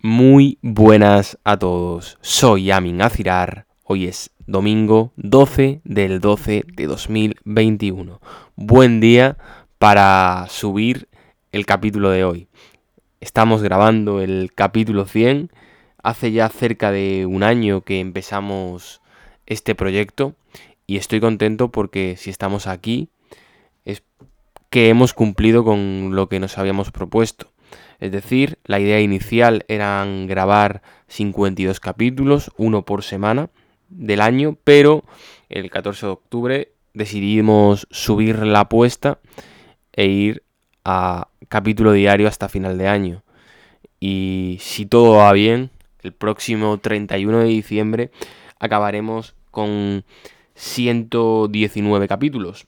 Muy buenas a todos. Soy Amin Azirar. Hoy es domingo 12 del 12 de 2021. Buen día para subir el capítulo de hoy. Estamos grabando el capítulo 100. Hace ya cerca de un año que empezamos este proyecto y estoy contento porque si estamos aquí es que hemos cumplido con lo que nos habíamos propuesto. Es decir, la idea inicial eran grabar 52 capítulos, uno por semana del año, pero el 14 de octubre decidimos subir la apuesta e ir a capítulo diario hasta final de año. Y si todo va bien, el próximo 31 de diciembre acabaremos con 119 capítulos.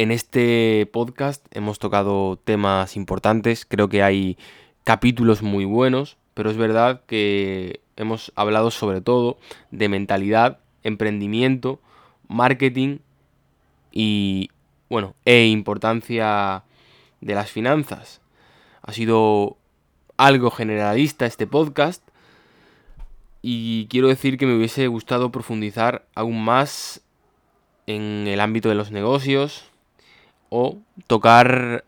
En este podcast hemos tocado temas importantes, creo que hay capítulos muy buenos, pero es verdad que hemos hablado sobre todo de mentalidad, emprendimiento, marketing y bueno, e importancia de las finanzas. Ha sido algo generalista este podcast y quiero decir que me hubiese gustado profundizar aún más en el ámbito de los negocios, o tocar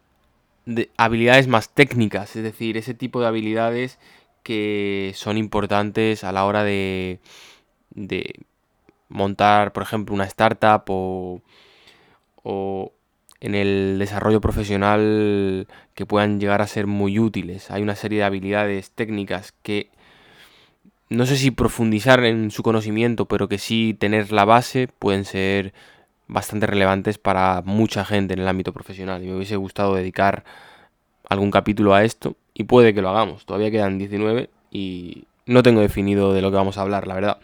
habilidades más técnicas, es decir, ese tipo de habilidades que son importantes a la hora de, de montar, por ejemplo, una startup o, o en el desarrollo profesional que puedan llegar a ser muy útiles. Hay una serie de habilidades técnicas que no sé si profundizar en su conocimiento, pero que sí tener la base pueden ser bastante relevantes para mucha gente en el ámbito profesional y me hubiese gustado dedicar algún capítulo a esto y puede que lo hagamos. Todavía quedan 19 y no tengo definido de lo que vamos a hablar, la verdad.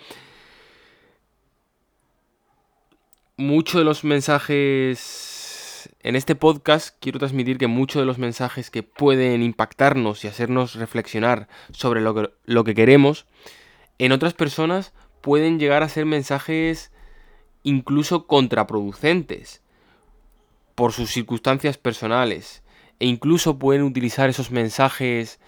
Muchos de los mensajes en este podcast quiero transmitir que muchos de los mensajes que pueden impactarnos y hacernos reflexionar sobre lo que, lo que queremos, en otras personas pueden llegar a ser mensajes incluso contraproducentes por sus circunstancias personales e incluso pueden utilizar esos mensajes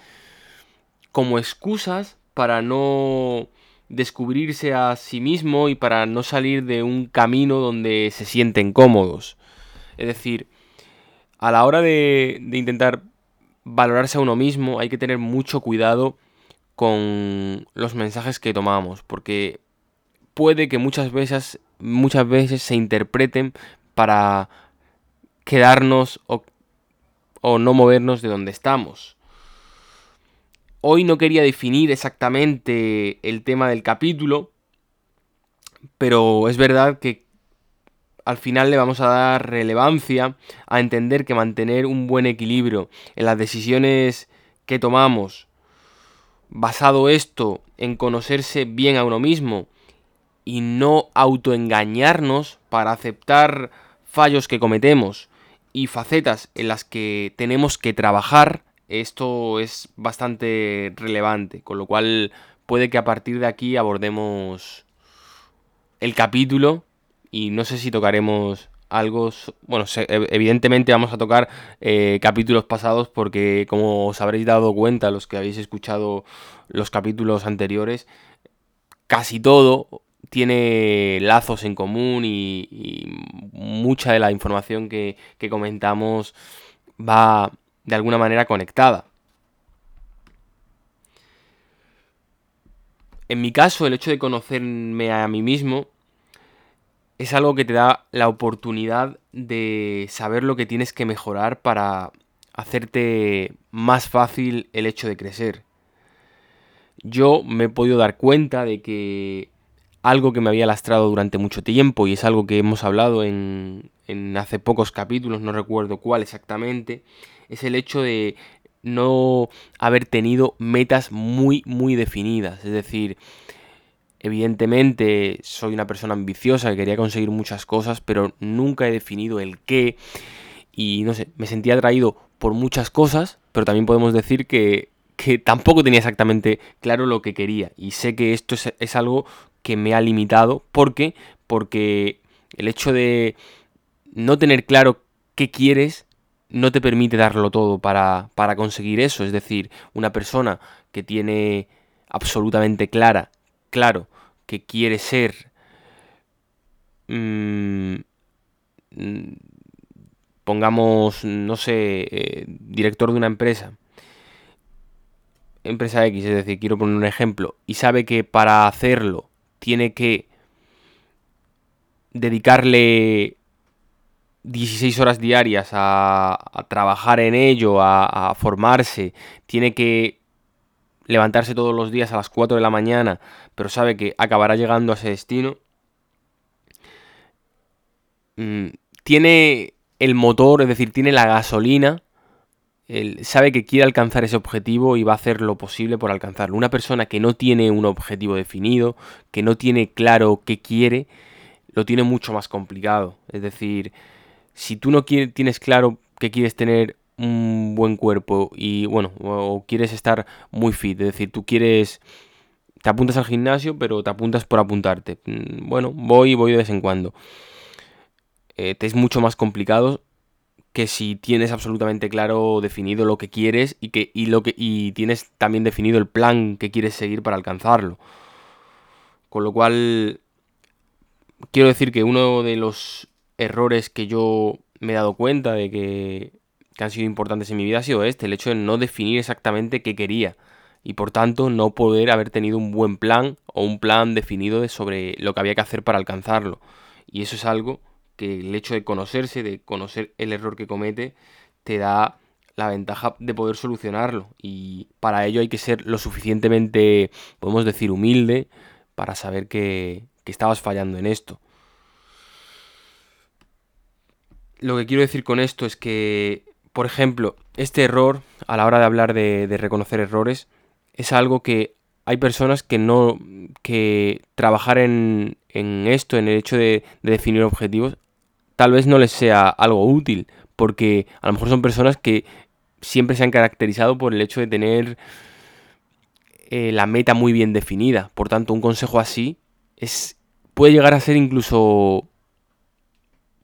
como excusas para no descubrirse a sí mismo y para no salir de un camino donde se sienten cómodos. Es decir, a la hora de, de intentar valorarse a uno mismo hay que tener mucho cuidado con los mensajes que tomamos, porque puede que muchas veces muchas veces se interpreten para quedarnos o, no movernos de donde estamos. Hoy no quería definir exactamente el tema del capítulo, pero es verdad que al final le vamos a dar relevancia a entender que mantener un buen equilibrio en las decisiones que tomamos, basado esto en conocerse bien a uno mismo y no autoengañarnos para aceptar fallos que cometemos y facetas en las que tenemos que trabajar, esto es bastante relevante, con lo cual puede que a partir de aquí abordemos el capítulo y no sé si tocaremos algo, bueno, evidentemente vamos a tocar eh, capítulos pasados porque como os habréis dado cuenta los que habéis escuchado los capítulos anteriores, casi todo tiene lazos en común y, mucha de la información que, que comentamos va de alguna manera conectada. En mi caso, el hecho de conocerme a mí mismo es algo que te da la oportunidad de saber lo que tienes que mejorar para hacerte más fácil el hecho de crecer. Yo me he podido dar cuenta de que algo que me había lastrado durante mucho tiempo y es algo que hemos hablado en, hace pocos capítulos, no recuerdo cuál exactamente, es el hecho de no haber tenido metas muy, muy definidas. Es decir, evidentemente soy una persona ambiciosa que quería conseguir muchas cosas, pero nunca he definido el qué. Y no sé, me sentía atraído por muchas cosas, pero también podemos decir que, que tampoco tenía exactamente claro lo que quería. Y sé que esto es, es algo que me ha limitado. ¿Por qué? Porque el hecho de no tener claro qué quieres no te permite darlo todo para, para conseguir eso. Es decir, una persona que tiene absolutamente clara, claro, que quiere ser, mm, pongamos, no sé, eh, director de una empresa, empresa X, es decir, quiero poner un ejemplo, y sabe que para hacerlo tiene que dedicarle 16 horas diarias a, trabajar en ello, a, formarse, tiene que levantarse todos los días a las 4 de la mañana, pero sabe que acabará llegando a ese destino, mm, tiene el motor, es decir, tiene la gasolina, él sabe que quiere alcanzar ese objetivo y va a hacer lo posible por alcanzarlo. Una persona que no tiene un objetivo definido, que no tiene claro qué quiere, lo tiene mucho más complicado. Es decir, si tú no tienes claro que quieres tener un buen cuerpo y bueno, o quieres estar muy fit, es decir, tú quieres te apuntas al gimnasio, pero te apuntas por apuntarte. Mm, bueno, voy y voy de vez en cuando. Eh, te es mucho más complicado que si tienes absolutamente claro definido lo que quieres y que y lo que y tienes también definido el plan que quieres seguir para alcanzarlo. Con lo cual quiero decir que uno de los errores que yo me he dado cuenta de que, han sido importantes en mi vida ha sido este, el hecho de no definir exactamente qué quería y por tanto no poder haber tenido un buen plan o un plan definido de sobre lo que había que hacer para alcanzarlo. Y eso es algo que el hecho de conocerse, de conocer el error que comete, te da la ventaja de poder solucionarlo. Y para ello hay que ser lo suficientemente, podemos decir, humilde para saber que, que estabas fallando en esto. Lo que quiero decir con esto es que, por ejemplo, este error, a la hora de hablar de, reconocer errores, es algo que hay personas que no. que trabajar en, en esto, en el hecho de, definir objetivos, tal vez no les sea algo útil. Porque a lo mejor son personas que siempre se han caracterizado por el hecho de tener eh, la meta muy bien definida. Por tanto, un consejo así es puede llegar a ser incluso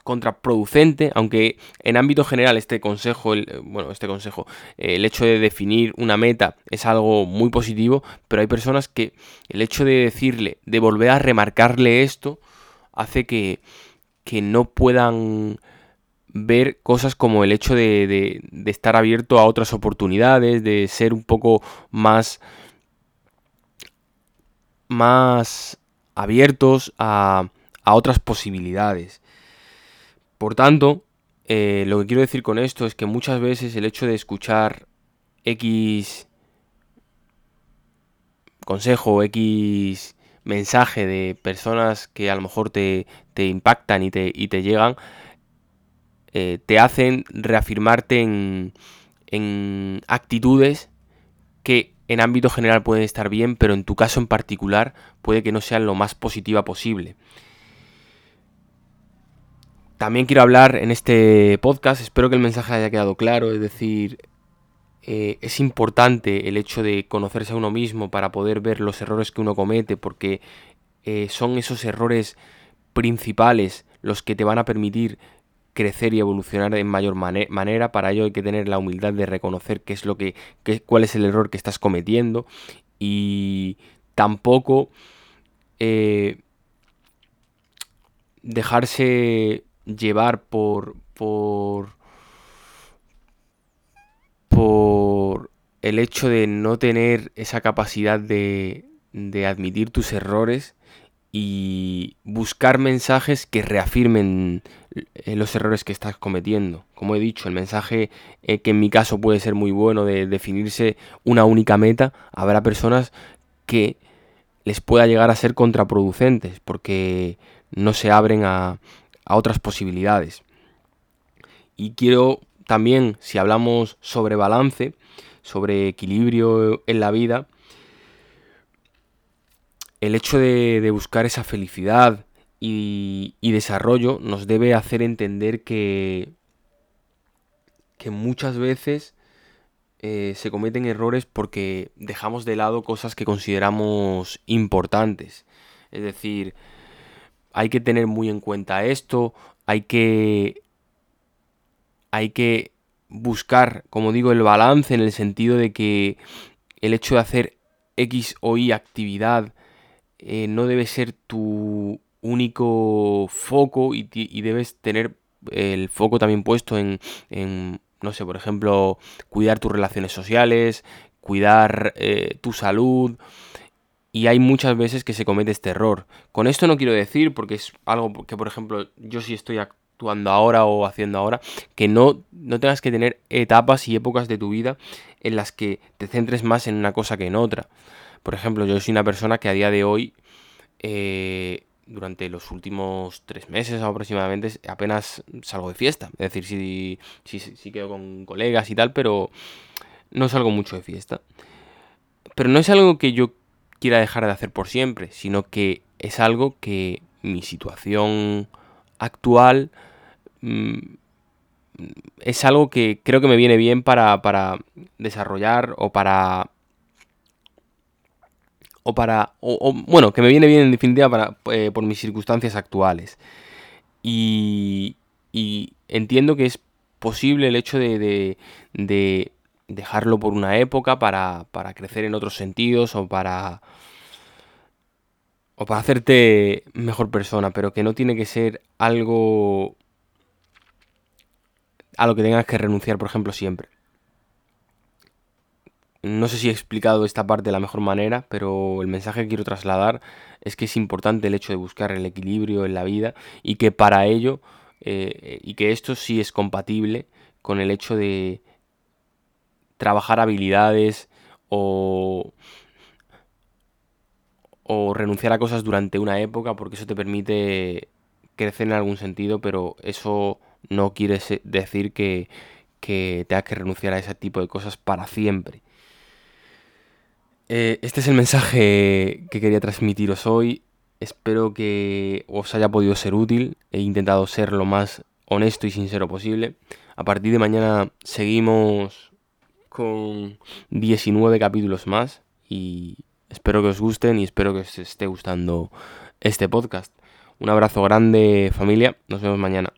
contraproducente, aunque en ámbito general este consejo, el, bueno, este consejo, el hecho de definir una meta es algo muy positivo, pero hay personas que el hecho de decirle, de volver a remarcarle esto, hace que, que no puedan ver cosas como el hecho de, estar abierto a otras oportunidades, de ser un poco más más abiertos a, otras posibilidades. Por tanto, eh, lo que quiero decir con esto es que muchas veces el hecho de escuchar X consejo, X mensaje de personas que a lo mejor te, impactan y te, y te llegan, eh, te hacen reafirmarte en, en actitudes que en ámbito general pueden estar bien, pero en tu caso en particular puede que no sean lo más positiva posible. También quiero hablar en este podcast, espero que el mensaje haya quedado claro, es decir, eh, es importante el hecho de conocerse a uno mismo para poder ver los errores que uno comete, porque eh, son esos errores principales los que te van a permitir crecer y evolucionar en mayor manera. Para ello hay que tener la humildad de reconocer qué es lo que, cuál es el error que estás cometiendo y tampoco eh, dejarse llevar por, por por el hecho de no tener esa capacidad de, de admitir tus errores y buscar mensajes que reafirmen eh, los errores que estás cometiendo. Como he dicho, el mensaje eh, que en mi caso puede ser muy bueno de definirse una única meta, habrá personas que les pueda llegar a ser contraproducentes porque no se abren a, a otras posibilidades. Y quiero también, si hablamos sobre balance, sobre equilibrio en la vida, el hecho de, buscar esa felicidad y, desarrollo nos debe hacer entender que, que muchas veces eh, se cometen errores porque dejamos de lado cosas que consideramos importantes. Es decir, hay que tener muy en cuenta esto, hay que, hay que buscar, como digo, el balance en el sentido de que el hecho de hacer X o Y actividad eh, no debe ser tu único foco y, debes tener el foco también puesto en, no sé, por ejemplo, cuidar tus relaciones sociales, cuidar eh, tu salud. Y hay muchas veces que se comete este error. Con esto no quiero decir, porque es algo que, por ejemplo, yo sí estoy actuando ahora o haciendo ahora, que no, no tengas que tener etapas y épocas de tu vida en las que te centres más en una cosa que en otra. Por ejemplo, yo soy una persona que a día de hoy eh, durante los últimos tres meses aproximadamente apenas salgo de fiesta. Es decir, sí, sí, sí, quedo con colegas y tal, pero no salgo mucho de fiesta. Pero no es algo que yo quiera dejar de hacer por siempre, sino que es algo que mi situación actual mm, es algo que creo que me viene bien para, para desarrollar o para o para, o, bueno, que me viene bien en definitiva para, eh, por mis circunstancias actuales. Y, y, entiendo que es posible el hecho de, de, dejarlo por una época para, para, crecer en otros sentidos o para, o para hacerte mejor persona, pero que no tiene que ser algo a lo que tengas que renunciar, por ejemplo, siempre. No sé si he explicado esta parte de la mejor manera, pero el mensaje que quiero trasladar es que es importante el hecho de buscar el equilibrio en la vida y que para ello, eh, y que esto sí es compatible con el hecho de trabajar habilidades o, o renunciar a cosas durante una época, porque eso te permite crecer en algún sentido, pero eso no quiere decir que, que tengas que renunciar a ese tipo de cosas para siempre. Eh, este es el mensaje que quería transmitiros hoy. Espero que os haya podido ser útil. He intentado ser lo más honesto y sincero posible. A partir de mañana seguimos con 19 capítulos más y espero que os gusten y espero que os esté gustando este podcast. Un abrazo grande familia. Nos vemos mañana.